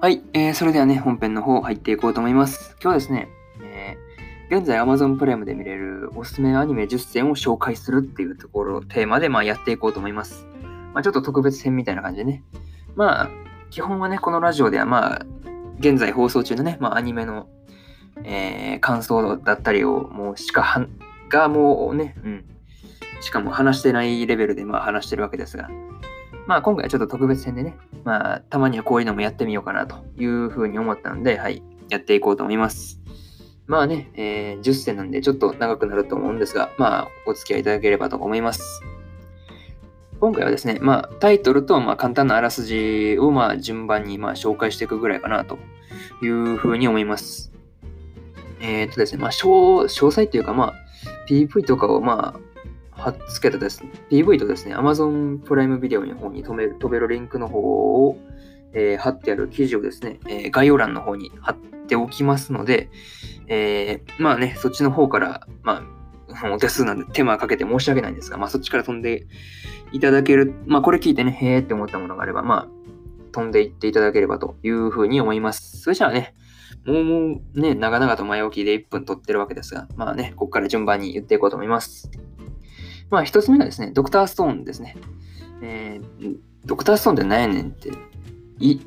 はい、えー、それではね、本編の方入っていこうと思います。今日はですね、現在 Amazon プライムで見れるおすすめアニメ10選を紹介するっていうところテーマでまあやっていこうと思います。まあ、ちょっと特別編みたいな感じでね。まあ、基本はね、このラジオではまあ、現在放送中のね、まあ、アニメの、えー、感想だったりをもうしかは、がもうね、うん、しかも話してないレベルでまあ話してるわけですが、まあ今回はちょっと特別編でね、まあたまにはこういうのもやってみようかなというふうに思ったので、はい、やっていこうと思います。まあね、えー、10選なんでちょっと長くなると思うんですが、まあ、お付き合いいただければと思います。今回はですね、まあ、タイトルと、まあ、簡単なあらすじを、まあ、順番に、まあ、紹介していくぐらいかな、というふうに思います。えー、とですね、まあ、詳細というか、まあ、PV とかを、まあ、貼っつけたですね、PV とですね、Amazon プライムビデオの方に飛べる飛べるリンクの方を、えー、貼ってある記事をですね、えー、概要欄の方に貼っておきますので、えー、まあね、そっちの方から、まあ、お手数なんで手間かけて申し訳ないんですが、まあそっちから飛んでいただける、まあこれ聞いてね、へーって思ったものがあれば、まあ飛んでいっていただければというふうに思います。それじゃあね、もうもうね、長々と前置きで1分取ってるわけですが、まあね、ここから順番に言っていこうと思います。まあ一つ目がですね、ドクターストーンですね。えー、ドクターストーンって何やねんって、い、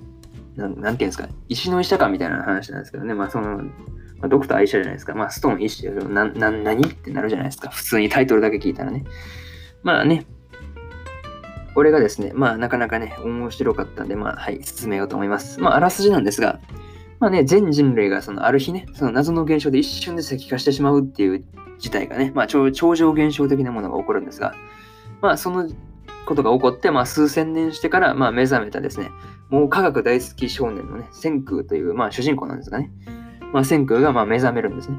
ななんていうんですか、石の医者かみたいな話なんですけどね、まあその、まあ、ドクター医者じゃないですか。まあ、ストーン医師な、な、何ってなるじゃないですか。普通にタイトルだけ聞いたらね。まあね、これがですね、まあなかなかね、面白かったんで、まあはい、進めようと思います。まああらすじなんですが、まあね、全人類がそのある日ね、その謎の現象で一瞬で石化してしまうっていう事態がね、まあ超超常現象的なものが起こるんですが、まあそのことが起こって、まあ数千年してから、まあ目覚めたですね、もう科学大好き少年のね、千空という、まあ主人公なんですがね、まあ、千空がまあ目覚めるんですね。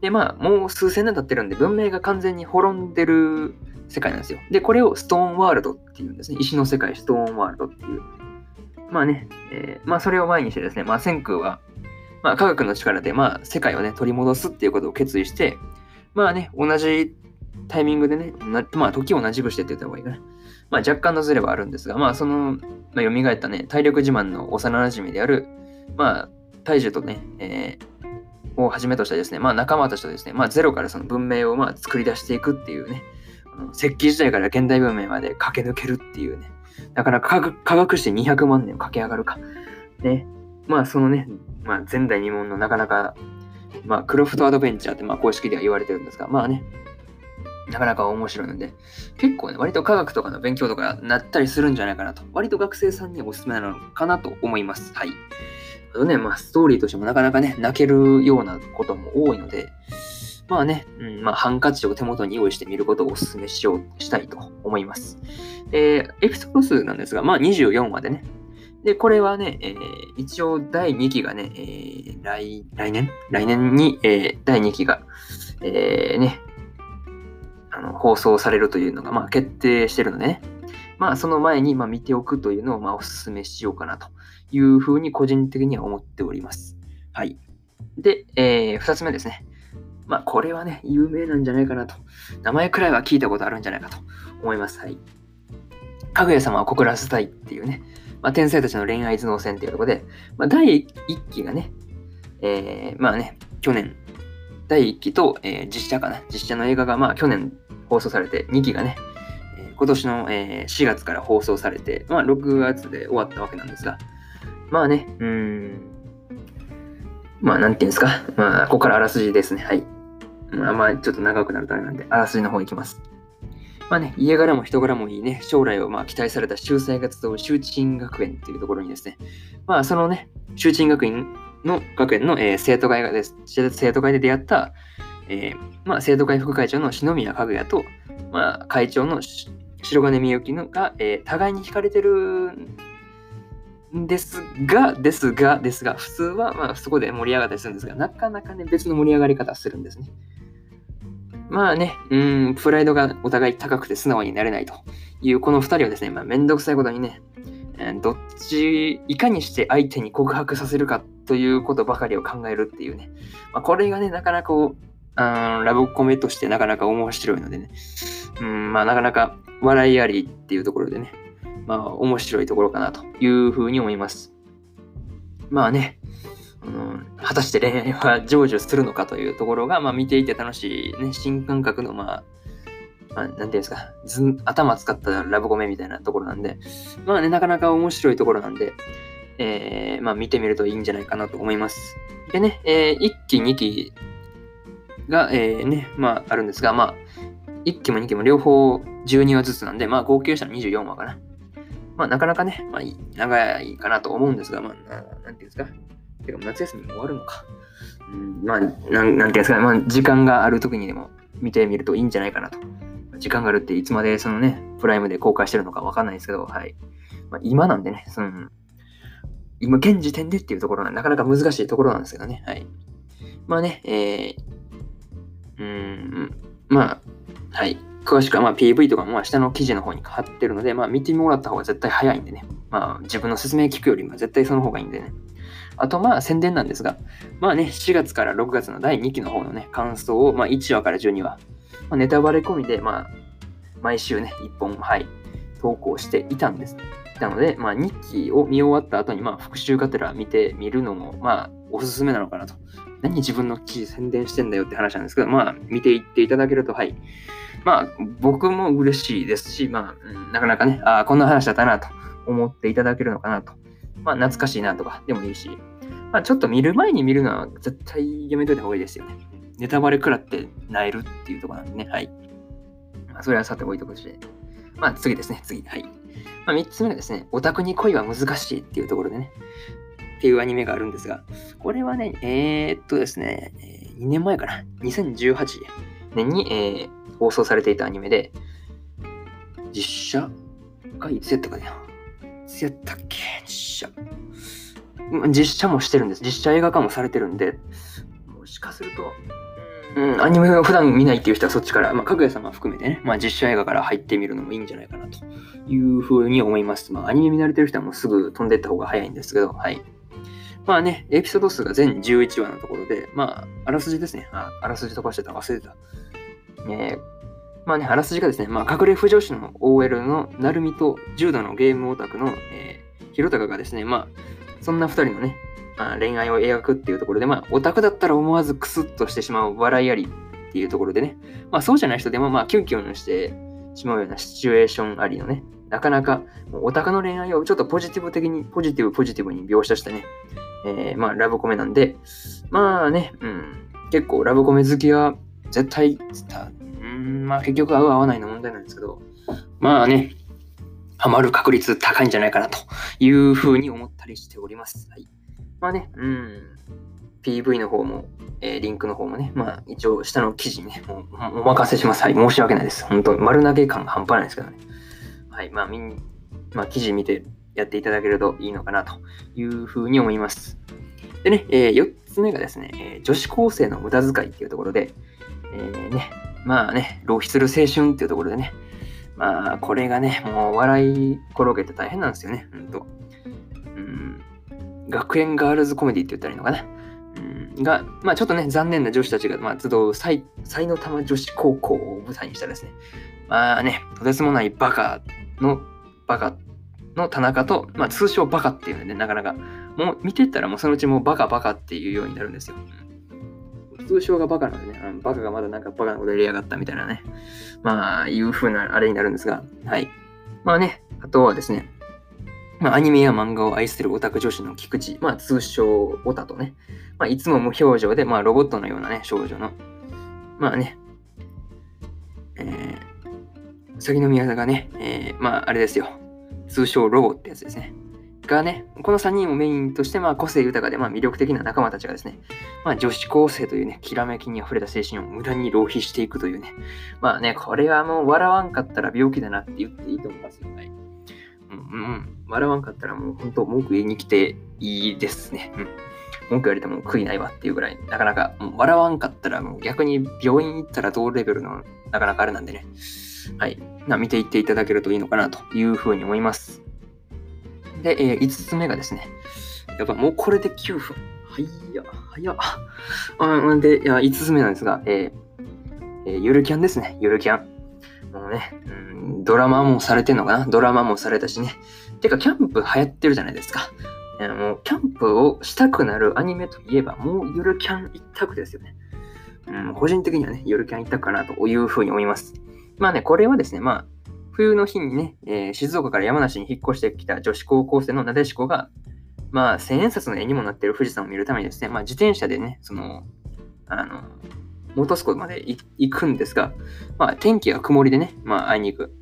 で、まあ、もう数千年経ってるんで、文明が完全に滅んでる世界なんですよ。で、これをストーンワールドっていうんですね。石の世界、ストーンワールドっていう。まあね、えー、まあそれを前にしてですね、まあ千空は、まあ科学の力で、まあ世界をね、取り戻すっていうことを決意して、まあね、同じタイミングでね、まあ時を同じくしてって言った方がいいかな。まあ若干のズレはあるんですが、まあその、まあ、蘇ったね、体力自慢の幼馴染である、まあ大樹とね、えー、をはじめとしたですね、まあ仲間たちとですね、まあゼロからその文明をまあ作り出していくっていうね、石器時代から現代文明まで駆け抜けるっていうね、なかなか科学して200万年を駆け上がるか。ね、まあそのね、まあ前代未聞のなかなか、まあクロフトアドベンチャーってまあ公式では言われてるんですが、まあね、なかなか面白いので、結構ね、割と科学とかの勉強とかなったりするんじゃないかなと、割と学生さんにおすすめなのかなと思います。はい。あとね、まあ、ストーリーとしてもなかなかね、泣けるようなことも多いので、まあね、うん、まあ、ハンカチを手元に用意してみることをお勧めしよう、したいと思います。えエピソード数なんですが、まあ、24話でね。で、これはね、えー、一応第2期がね、えー、来、来年？来年に、えー、第2期が、えー、ね、あの、放送されるというのが、まあ、決定してるのでね。まあ、その前に、まあ、見ておくというのを、まあ、お勧めしようかなというふうに個人的には思っております。はい。で、えー、2つ目ですね。まあ、これはね、有名なんじゃないかなと。名前くらいは聞いたことあるんじゃないかと思います。はい。かぐや様は告らせたいっていうね、まあ、天才たちの恋愛頭脳戦っていうところで、まあ、第1期がね、えー、まあね、去年、第1期と、えー、実写かな、実写の映画がまあ去年放送されて、2期がね、えー、今年の、えー、4月から放送されて、まあ6月で終わったわけなんですが、まあね、うーん、まあなんていうんですか、まあここからあらすじですね、はい。まあまあちょっと長くなるとあれなんで、あらすじの方行きます。まあね、家柄も人柄もいいね、将来をまあ期待された秀才が集う周知学園っていうところにですね、まあそのね、周知学院の学園の、えー、生徒会がです、生徒会で出会った、えー、まあ、生徒会副会長の篠宮かぐやと、まあ、会長の白金みゆきのが、えー、互いに惹かれてるですが、ですが、ですが、普通は、まあ、そこで盛り上がったりするんですが、なかなかね、別の盛り上がり方するんですね。まあね、うん、プライドがお互い高くて素直になれないという、この二人はですね、まあ、めんどくさいことにね、どっち、いかにして相手に告白させるかということばかりを考えるっていうね。まあ、これがね、なかなかこう、あラブコメとしてなかなか面白いのでね。うん、まあなかなか笑いありっていうところでね。まあ面白いところかなというふうに思います。まあね、うん、果たして恋愛は成就するのかというところが、まあ見ていて楽しいね、新感覚のまあまあ、なんていうんですか、頭使ったラブコメみたいなところなんで、まあね、なかなか面白いところなんで、えー、まあ見てみるといいんじゃないかなと思います。でね、えー、1期、2期が、えー、ね、まああるんですが、まあ、1期も2期も両方12話ずつなんで、まあ合計したら24話かな。まあなかなかね、まあ長いかなと思うんですが、まあ、ななんていうんですか。てか夏休み終わるのか。うん、まあ、なんなんていうんですか、まあ時間がある時にでも見てみるといいんじゃないかなと時間があるっていつまでそのね、プライムで公開してるのかわかんないですけど、はい。まあ、今なんでね、その、今現時点でっていうところはなかなか難しいところなんですけどね、はい。まあね、えー、うん、まあ、はい。詳しくはま PV とかも下の記事の方に貼ってるので、まあ見てもらった方が絶対早いんでね。まあ自分の説明聞くよりも絶対その方がいいんでね。あとまあ宣伝なんですが、まあね、4月から6月の第2期の方のね、感想を、まあ1話から12話、まあ、ネタバレ込みで、まあ、毎週ね、1本、はい、投稿していたんです。なので、まあ、日記を見終わった後に、まあ、復習がてら見てみるのも、まあ、おすすめなのかなと。何自分の記事宣伝してんだよって話なんですけど、まあ、見ていっていただけると、はい。まあ、僕も嬉しいですし、まあ、なかなかね、ああ、こんな話だったなと思っていただけるのかなと。まあ、懐かしいなとかでもいいし、まあ、ちょっと見る前に見るのは絶対やめといた方がいいですよね。ネタバレ食らって萎えるっていうところなんでね。はい。まあ、それはさておいとくして。まあ次ですね、次。はい。まあ3つ目がですね、オタクに恋は難しいっていうところでね、っていうアニメがあるんですが、これはね、えー、っとですね、2年前かな、2018年に、えー、放送されていたアニメで、実写？がいつやったかね。いつやったっけ？実写。実写もしてるんです。実写映画化もされてるんで、もしかすると、うん、アニメを普段見ないっていう人はそっちから、まあ、かぐや様含めてね、まあ、実写映画から入ってみるのもいいんじゃないかなというふうに思います。まあ、アニメ見慣れてる人はもうすぐ飛んでった方が早いんですけど、はい。まあね、エピソード数が全11話のところで、まあ、あらすじですね。ああらすじ飛ばしてた、忘れてた。えー、まあね、あらすじがですね、まあ、隠れ不女子の OL の成美と重度のゲームオタクの、えー、ひろたかがですね、まあ、そんな二人のね、まあ、恋愛を描くっていうところで、まあ、オタクだったら思わずクスッとしてしまう笑いありっていうところでね、まあ、そうじゃない人でも、まあ、キュンキュンしてしまうようなシチュエーションありのね、なかなか、オタクの恋愛をちょっとポジティブ的に、ポジティブ、ポジティブに描写したね、えー、まあ、ラブコメなんで、まあね、うん、結構ラブコメ好きは絶対、うん、まあ結局合う合わないの問題なんですけど、まあね、ハマる確率高いんじゃないかなというふうに思ったりしております。はい。まあね、うん、PV の方も、えー、リンクの方もね、まあ一応下の記事にね、もうお任せします。はい、申し訳ないです。本当丸投げ感が半端ないですけどね。はい、まあみん、まあ記事見てやっていただけるといいのかなというふうに思います。でね、えー、4つ目がですね、えー、女子高生の無駄遣いっていうところで、えー、ね、まあね、浪費する青春っていうところでね、まあこれがね、もう笑い転げて大変なんですよね、ほんと。うん学園ガールズコメディって言ったらいいのかな。うん、が、まあちょっとね、残念な女子たちが、まあ、集う才才の玉女子高校を舞台にしたですね、まあね、とてつもないバカの、バカの田中と、まあ通称バカっていうので、なかなか、もう見てたらもうそのうちもうバカバカっていうようになるんですよ。通称がバカなんでね、あのバカがまだなんかバカなことやりやがったみたいなね、まあいう風なあれになるんですが、はい。まあね、あとはですね、まあ、アニメや漫画を愛するオタク女子の菊池、まあ、通称オタとね、まあ、いつも無表情で、まあ、ロボットのようなね、少女の、まあね、えー、先の宮田がね、えー、まあ、あれですよ、通称ロボってやつですね。がね、この3人をメインとして、まあ、個性豊かで、まあ、魅力的な仲間たちがですね、まあ、女子高生というね、きらめきに溢れた精神を無駄に浪費していくというね、まあね、これはもう笑わんかったら病気だなって言っていいと思いますよ。はい。うん、うん、笑わんかったらもう本当文句言いに来ていいですね。うん。文句言われても悔いないわっていうぐらい、なかなか、笑わんかったらもう逆に病院行ったら同レベルのなかなかあれなんでね。はい。な見ていっていただけるといいのかなというふうに思います。で、えー、5つ目がですね、やっぱもうこれで9分。はいや、早っ。あで、いや5つ目なんですが、えーえー、ゆるキャンですね、ゆるキャン。もうね、うん、ドラマもされてんのかな？ドラマもされたしね。てか、キャンプ流行ってるじゃないですか。えもう、キャンプをしたくなるアニメといえば、もうゆるキャン一択ですよね。うん、個人的にはね、ゆるキャン一択かなというふうに思います。まあね、これはですね、まあ、冬の日にね、えー、静岡から山梨に引っ越してきた女子高校生のなでしこが、まあ、千円札の絵にもなっている富士山を見るためにですね、まあ、自転車でね、その、あの、本栖湖まで行くんですが、まあ、天気が曇りでね、まあ、会いに行く。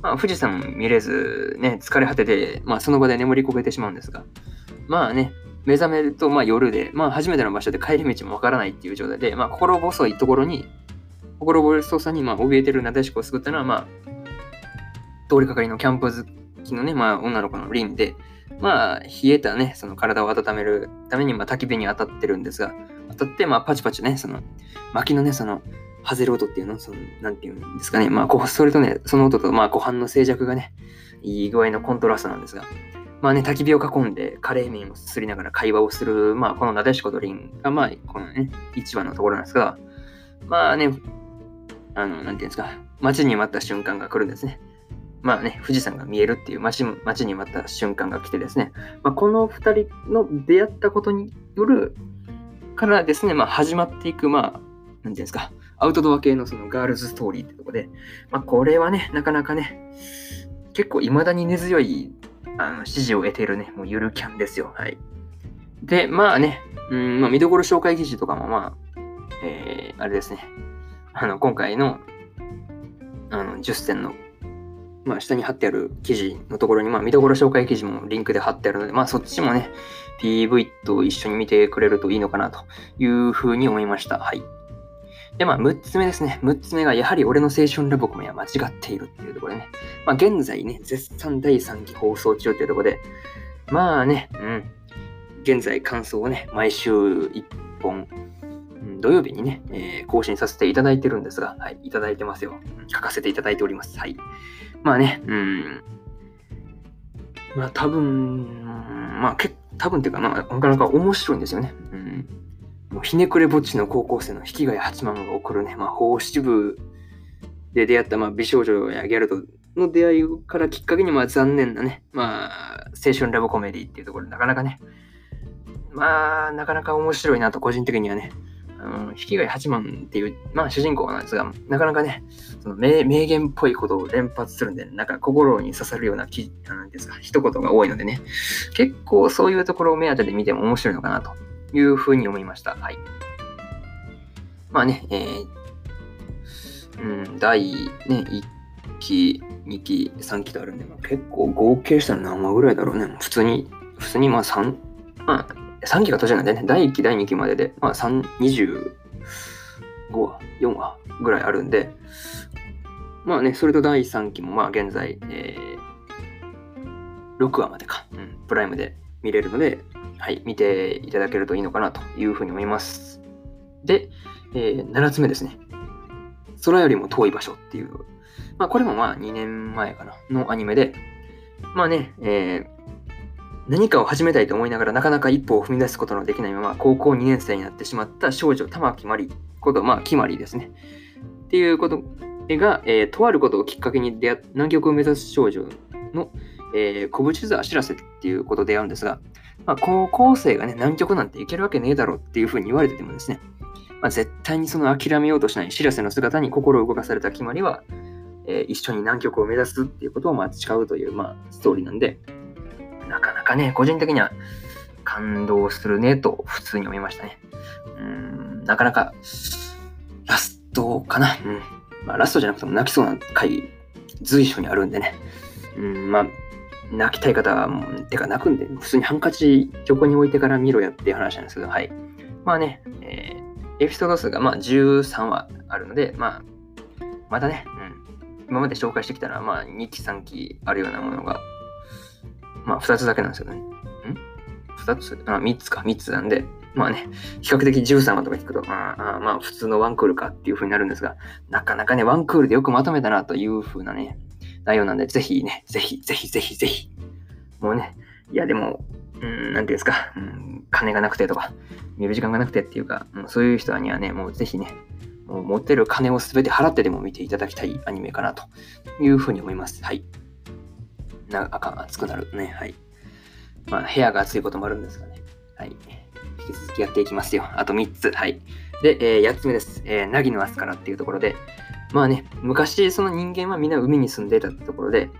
まあ、富士山見れず、ね、疲れ果てて、まあ、その場で眠りこけてしまうんですが、まあね、目覚めると、まあ、夜で、まあ、初めての場所で帰り道もわからないっていう状態で、まあ、心細いところに、心細さに、まあ、怯えてるなでしこを救ったのは、まあ、通りかかりのキャンプ好きのね、まあ、女の子のリンで、まあ、冷えたね、その体を温めるために、まあ、焚き火に当たってるんですが、当たって、まあ、パチパチね、その、薪のね、その、外れる音っていうの、その、なんていうんですかね、まあ、それとね、その音と、まあ、湖畔の静寂がね、いい具合のコントラストなんですが、まあね、焚き火を囲んでカレー麺をすすりながら会話をする、まあ、このなでしことりんが、まあ、このね、一番のところなんですが、まあね、あの、なんていうんですか、待ちに待った瞬間が来るんですね。まあね、富士山が見えるっていう待ち待ちに待った瞬間が来てですね、まあ、この2人の出会ったことによるからですね、まあ、始まっていく、まあ、なんていうんですか、アウトドア系のそのガールズストーリーってとこで、まあ、これはね、なかなかね、結構未だに根強いあの支持を得ているね、もうゆるキャンですよ。はい。で、まあね、うんまあ、見どころ紹介記事とかも、まあ、えー、あれですね、あの、今回の、あの、10選のまあ、下に貼ってある記事のところに、まあ、見どころ紹介記事もリンクで貼ってあるので、まあ、そっちもね、PV と一緒に見てくれるといいのかなというふうに思いました。はい。で、まあ、6つ目ですね。6つ目が、やはり俺の青春ラブコメは間違っているっていうところでね。まあ、現在ね、絶賛第3期放送中っていうところで、まあね、うん。現在感想をね、毎週1本、土曜日にね、えー、更新させていただいてるんですが、はい、いただいてますよ。書かせていただいております。はい。まあね、うん。まあ多分、まあけ多分っていうかな、なかなか面白いんですよね。うん。もうひねくれぼっちの高校生の引きが八幡が送るね、まあ法七部で出会ったまあ美少女やギャルとの出会いからきっかけにまあ残念なね、まあ青春ラブコメディっていうところなかなかね、まあなかなか面白いなと個人的にはね、あの、引き貝八幡っていう、まあ主人公なんですが、なかなかね、その名名言っぽいことを連発するんで、なんか心に刺さるようなき、なんですか、一言が多いのでね、結構そういうところを目当てで見ても面白いのかなというふうに思いました。はい。まあね、えー、うん、第、ね、1期、2期、3期とあるんで、まあ、結構合計したら何話ぐらいだろうね。普通に、普通にまあ3、まあ3期が途中なんでね、第1期、第2期までで、まあ3、25話、4話ぐらいあるんで、まあね、それと第3期もまあ現在、えー、6話までか、うん、プライムで見れるので、はい、見ていただけるといいのかなというふうに思います。で、えー、7つ目ですね。空よりも遠い場所っていう、まあこれもまあ2年前かな、のアニメで、まあね、えー、何かを始めたいと思いながらなかなか一歩を踏み出すことのできないまま高校2年生になってしまった少女玉木まりこと、まあ、きまりですね。っていうことが、えー、とあることをきっかけに出会南極を目指す少女の、えー、小淵沢知らせっていうことで出会うんですが、まあ、高校生がね、南極なんて行けるわけねえだろっていうふうに言われててもですね、まあ、絶対にその諦めようとしない知らせの姿に心を動かされた決まりは、えー、一緒に南極を目指すっていうことをまあ誓うという、まあ、ストーリーなんで、なかなかね、個人的には感動するねと普通に思いましたね。うん、なかなかラストかな。うん。まあ、ラストじゃなくても泣きそうな回、随所にあるんでね。うん、まあ、泣きたい方は、てか泣くんで、普通にハンカチ横に置いてから見ろやっていう話なんですけど、はい。まあね、えー、エピソード数がまあ13話あるので、まあ、またね、うん、今まで紹介してきたのは、まあ、2期、3期あるようなものが、まあ、2つだけなんですよね。ん ?2 つ？あ、3つか、3つなんで、まあね、比較的13話とか聞くと、まあ、まあ、普通のワンクールかっていう風になるんですが、なかなかね、ワンクールでよくまとめたなという風なね、内容なんで、ぜひね、ぜひ、ぜひ、ぜひ、ぜひ。もうね、いやでも、うん、なんていうんですか、うん、金がなくてとか、見る時間がなくてっていうか、うん、そういう人にはね、もうぜひね、もう持てる金を全て払ってでも見ていただきたいアニメかなというふうに思います。はい。な、あかん、熱くなるね。はい。まあ、部屋が暑いこともあるんですがね。はい。引き続きやっていきますよ。あと3つ。はい。で、えー、8つ目です。えー、凪の明日からっていうところで、まあね、昔その人間はみんな海に住んでたってところで、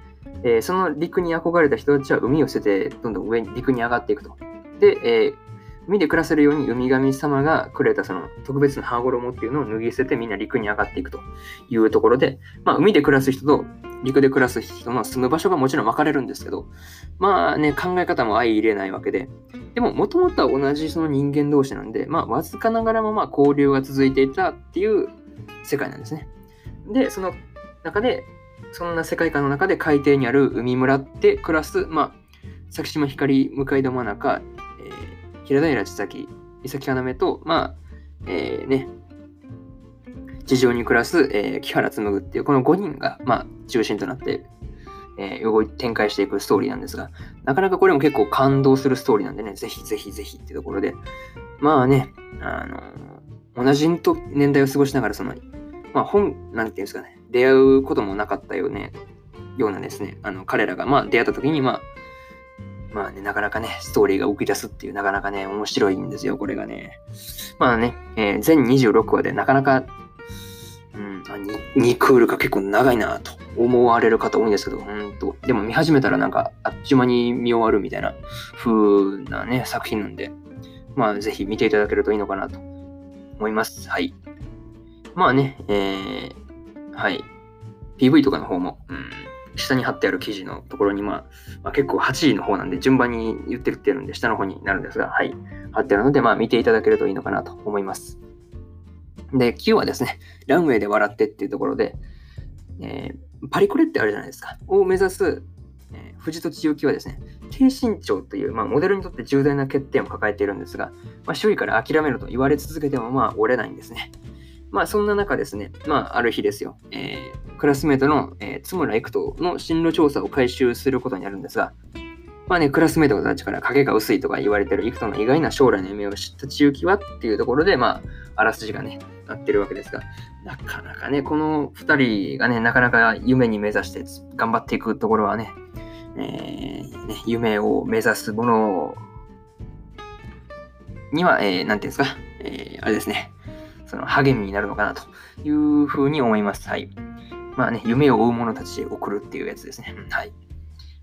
えー、その陸に憧れた人たちは海を捨てて、どんどん上に陸に上がっていくと。で、えー、海で暮らせるように海神様がくれたその特別な羽衣っていうのを脱ぎ捨ててみんな陸に上がっていくというところで、まあ海で暮らす人と陸で暮らす人の住む場所がもちろん分かれるんですけど、まあね、考え方も相入れないわけで、でももともとは同じその人間同士なんで、まあわずかながらもまあ交流が続いていたっていう世界なんですね。で、その中で、そんな世界観の中で海底にある海村って暮らす、まあ、先島光、向田真中、平平千崎、伊崎要と、まあ、えー、ね、地上に暮らす、えー、木原紡っていう、この5人が、まあ、中心となって、えー、動い展開していくストーリーなんですが、なかなかこれも結構感動するストーリーなんでね、ぜひぜひぜひっていうところで、まあね、あのー、同じ年代を過ごしながら、その、まあ本、なんていうんですかね、出会うこともなかったよね、ようなですね、あの、彼らが、まあ、出会った時に、まあ、まあね、なかなかね、ストーリーが動き出すっていう、なかなかね、面白いんですよ、これがね。まあね、えー、全26話でなかなか、うん、2, 2クールが結構長いなと思われる方多いんですけど、うんと、でも見始めたらなんか、あっちゅう間に見終わるみたいな風なね、作品なんで、まあ、ぜひ見ていただけるといいのかなと思います。はい。まあね、えー、はい。PV とかの方も、うん、下に貼ってある記事のところに、まあ、まあ、結構8位の方なんで順番に言ってるってるんで下の方になるんですが、はい。貼ってあるので、まあ見ていただけるといいのかなと思います。で、9はですね、ランウェイで笑ってっていうところで、えー、パリコレってあるじゃないですか。を目指す、えー、藤戸千代はですね、低身長という、まあ、モデルにとって重大な欠点を抱えているんですが、まあ、周囲から諦めろと言われ続けても、まあ、折れないんですね。まあそんな中ですね、まあある日ですよ、えー、クラスメートの、えー、津村育人の進路調査を回収することになるんですが、まあね、クラスメートたちから影が薄いとか言われてる育人の意外な将来の夢を知った千雪はっていうところで、まあ、あらすじがね、なってるわけですが、なかなかね、この2人がね、なかなか夢に目指して頑張っていくところはね、えー、ね夢を目指すものには、えー、なんていうんですか、えー、あれですね、その励みになるのかなというふうに思います。はい。まあね、夢を追う者たちへ送るっていうやつですね。はい。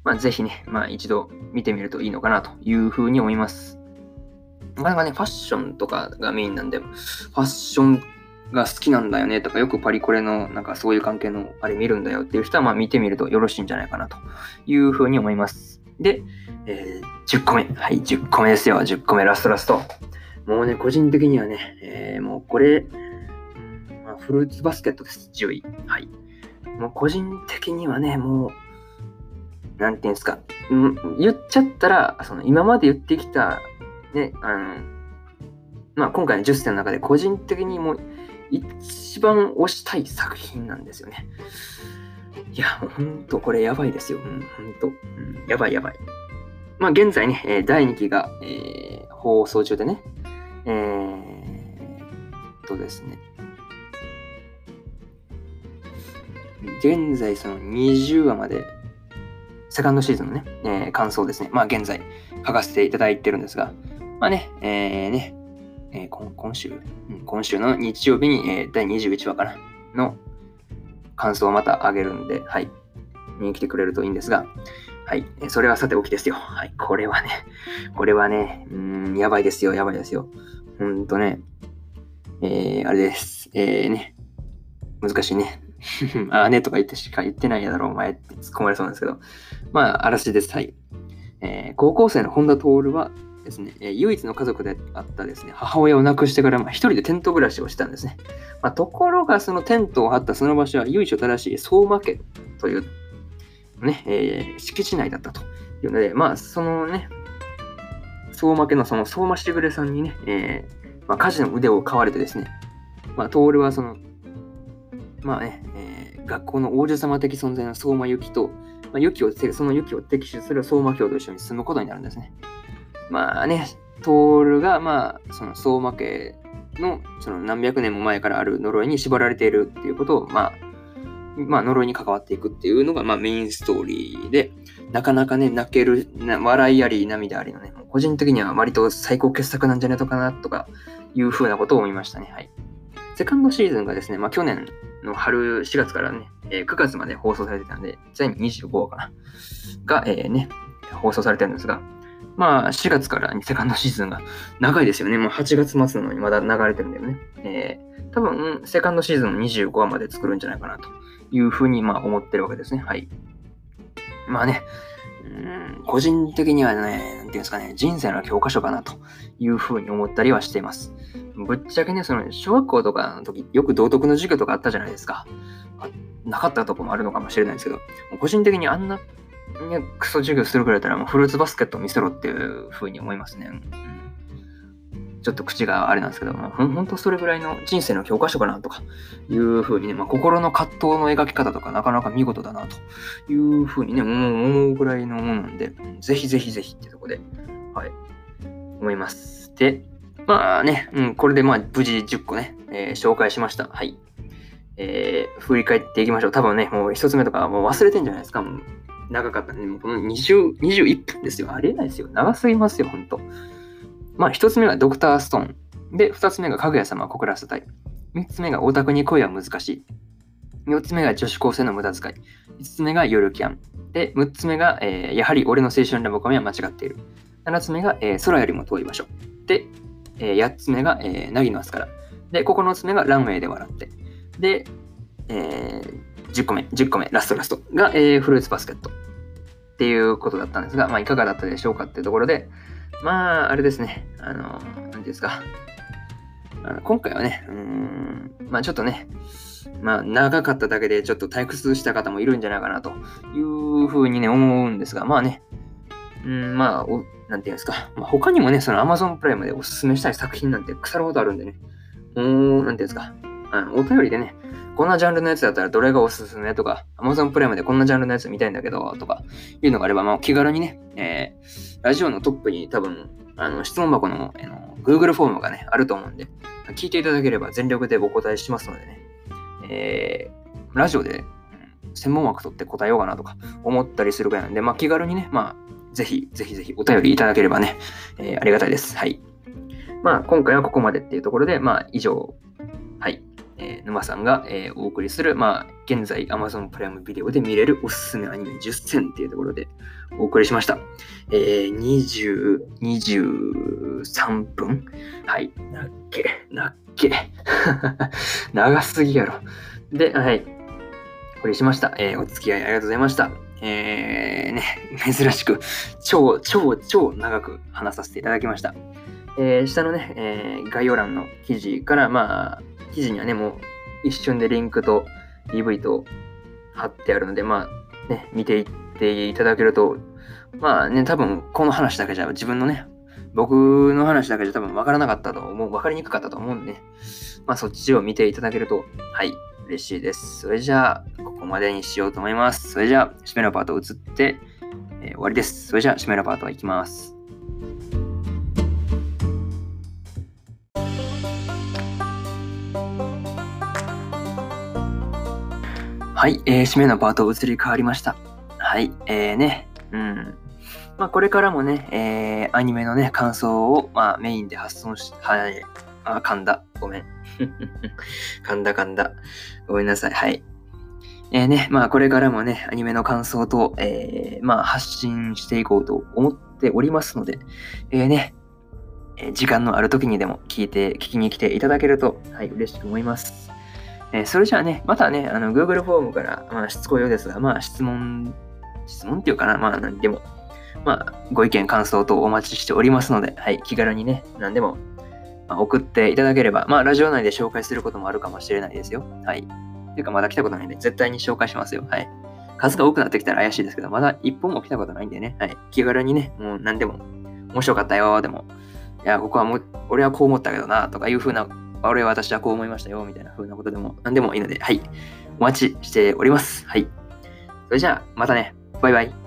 まあぜひね、まあ一度見てみるといいのかなというふうに思います。なかなかね、ファッションとかがメインなんで、ファッションが好きなんだよねとか、よくパリコレのなんかそういう関係のあれ見るんだよっていう人は、まあ見てみるとよろしいんじゃないかなというふうに思います。で、えー、10個目。はい、10個目ですよ。10個目ラストラスト。もうね、個人的にはね、えー、もうこれ、まあ、フルーツバスケットです。10位。はい。もう個人的にはね、もう、なんていうんですか、うん言っちゃったら、その今まで言ってきた、ね、あの、まあ今回の10選の中で個人的にもう一番推したい作品なんですよね。いや、もうほんとこれやばいですよ。うん、ほんと。うん、やばいやばい。まあ、現在ね、第2期が、えー、放送中でね、えー、とですね、現在その20話まで、セカンドシーズンのね、えー、感想ですね、まあ現在書かせていただいてるんですが、まあね、えー、ね、えー、今今週、今週の日曜日に、えー、第21話かな、の感想をまた上げるんで、はい、見に来てくれるといいんですが、はい。それはさておきですよ。はい。これはね、これはね、うん、やばいですよ、やばいですよ。ほんとね、えー、あれです。えー、ね、難しいね。あねとか言ってしか言ってないやだろ、お前って突っ込まれそうなんですけど。まあ、嵐です。はい。えー、高校生の本田徹はですね、えー、唯一の家族であったですね、母親を亡くしてから、まあ、一人でテント暮らしをしたんですね。まあ、ところが、そのテントを張ったその場所は由緒正しい相馬家というね、えー、敷地内だったというので、まあ、そのね、相馬家のその相馬しぐれさんにね、えー、まあ、家事の腕を買われてですね、まあ、徹はその、まあね、えー、学校の王子様的存在の相馬由紀と、まあ、由紀を、その由紀を敵視する相馬教と一緒に住むことになるんですね。まあね、徹が、まあ、その相馬家のその何百年も前からある呪いに縛られているっていうことを、まあ、まあ、呪いに関わっていくっていうのが、まあ、メインストーリーで、なかなかね、泣ける、笑いあり、涙ありのね、個人的には割と最高傑作なんじゃないのかな、とかいうふうなことを思いましたね。はい。セカンドシーズンがですね、まあ、去年の春4月からね、えー、9月まで放送されてたんで、全25話かな、が、えー、ね、放送されてるんですが、まあ、4月からセカンドシーズンが長いですよね。もう8月末なのにまだ流れてるんだよね。えー、多分、セカンドシーズン25話まで作るんじゃないかなというふうに、まあ、思ってるわけですね。はい。まあね、うん個人的にはね、なんていうんですかね、人生の教科書かなというふうに思ったりはしています。ぶっちゃけね、その小学校とかの時、よく道徳の授業とかあったじゃないですか。なかったとこもあるのかもしれないですけど、個人的にあんな、ね、クソ授業するくらいだったらもうフルーツバスケットを見せろっていうふうに思いますね。ちょっと口があれなんですけども、ほんとそれぐらいの人生の教科書かなとかいうふうにね、まあ、心の葛藤の描き方とかなかなか見事だなというふうにね、思うぐらいのものなんで、ぜひぜひぜひってとこで、はい、思います。で、まあね、うん、これでまあ無事10個ね、えー、紹介しました。はい。えー、振り返っていきましょう。多分ね、もう一つ目とかもう忘れてんじゃないですか。もう長かったね。もうこの20、21分ですよ。ありえないですよ。長すぎますよ、ほんと。まあ、一つ目がドクターストーン。で、二つ目がかぐや様コクラス隊。三つ目がオタクに恋は難しい。四つ目が女子高生の無駄遣い。五つ目が夜キャン。で、六つ目が、えー、やはり俺の青春ラブコメは間違っている。七つ目が、えー、空よりも遠い場所。で、えー、八つ目が、えー、凪の明日から。で、九つ目がランウェイで笑って。で、えー、10個目、10個目、ラストラストが、えー、フルーツバスケット。っていうことだったんですが、まあ、いかがだったでしょうかっていうところで、まあ、あれですね。あの、何ていうんですか。あの今回はね、うん、まあちょっとね、まあ長かっただけでちょっと退屈した方もいるんじゃないかなというふうにね、思うんですが、まあね、うん、まあ、おなんていうんですか、まあ、他にもね、その Amazon プライムでおすすめしたい作品なんて腐るほどあるんでね、もう、なんていうんですか、あのお便りでね、こんなジャンルのやつだったらどれがおすすめとか、Amazon プライムでこんなジャンルのやつ見たいんだけど、とか、いうのがあれば、まあ、気軽にね、えー、ラジオのトップに多分、あの、質問箱の、あの Google フォームがね、あると思うんで、聞いていただければ全力でお答えしますのでね、えー、ラジオで、専門枠取って答えようかなとか思ったりするぐらいなんで、まあ、気軽にね、まあ、ぜひ、ぜひぜひお便りいただければね、えー、ありがたいです。はい。まあ、今回はここまでっていうところで、まあ、以上、はい。えー、沼さんが、えー、お送りする、まあ、現在 Amazon プライムビデオで見れるおすすめアニメ10選っていうところでお送りしました。えー、20、23分？はい。なっけ、なっけ。長すぎやろ。で、はい。お送りしました。えー、お付き合いありがとうございました。えー、ね、珍しく、超、超、超長く話させていただきました。えー、下のね、えー、概要欄の記事から、まあ、記事にはね、もう一瞬でリンクと DV と貼ってあるので、まあね、見ていっていただけると、まあね、多分この話だけじゃ自分のね、僕の話だけじゃ多分分からなかったと思う、分かりにくかったと思うんでね、まあそっちを見ていただけると、はい、嬉しいです。それじゃあ、ここまでにしようと思います。それじゃあ、締めのパート移って、えー、終わりです。それじゃあ、締めのパートはいきます。はい、えー、締めのパート移り変わりました。はい、えーね、うん。まあ、これからもね、えー、アニメのね、感想を、まあ、メインで発送し、はい、あ、噛んだ。ごめん。噛んだ噛んだ。ごめんなさい。はい。えー、ね、まあ、これからもね、アニメの感想と、えー、まあ、発信していこうと思っておりますので、えー、ね、え時間のある時にでも聞いて、聞きに来ていただけると、はい、嬉しく思います。え、それじゃあね、またね、あの、Google フォームから、まあ、しつこいようですが、まあ、質問、質問っていうかな、まあ、何でも、まあ、ご意見、感想等お待ちしておりますので、はい、気軽にね、何でも、ま、送っていただければ、まあ、ラジオ内で紹介することもあるかもしれないですよ。はい。ていうか、まだ来たことないんで、絶対に紹介しますよ。はい。数が多くなってきたら怪しいですけど、まだ一本も来たことないんでね、はい。気軽にね、もう何でも、面白かったよ、でも、いや、ここはもう、俺はこう思ったけどな、とかいう風な俺は私はこう思いましたよ、みたいな風なことでも何でもいいので、はい。お待ちしております。はい。それじゃあ、またね。バイバイ。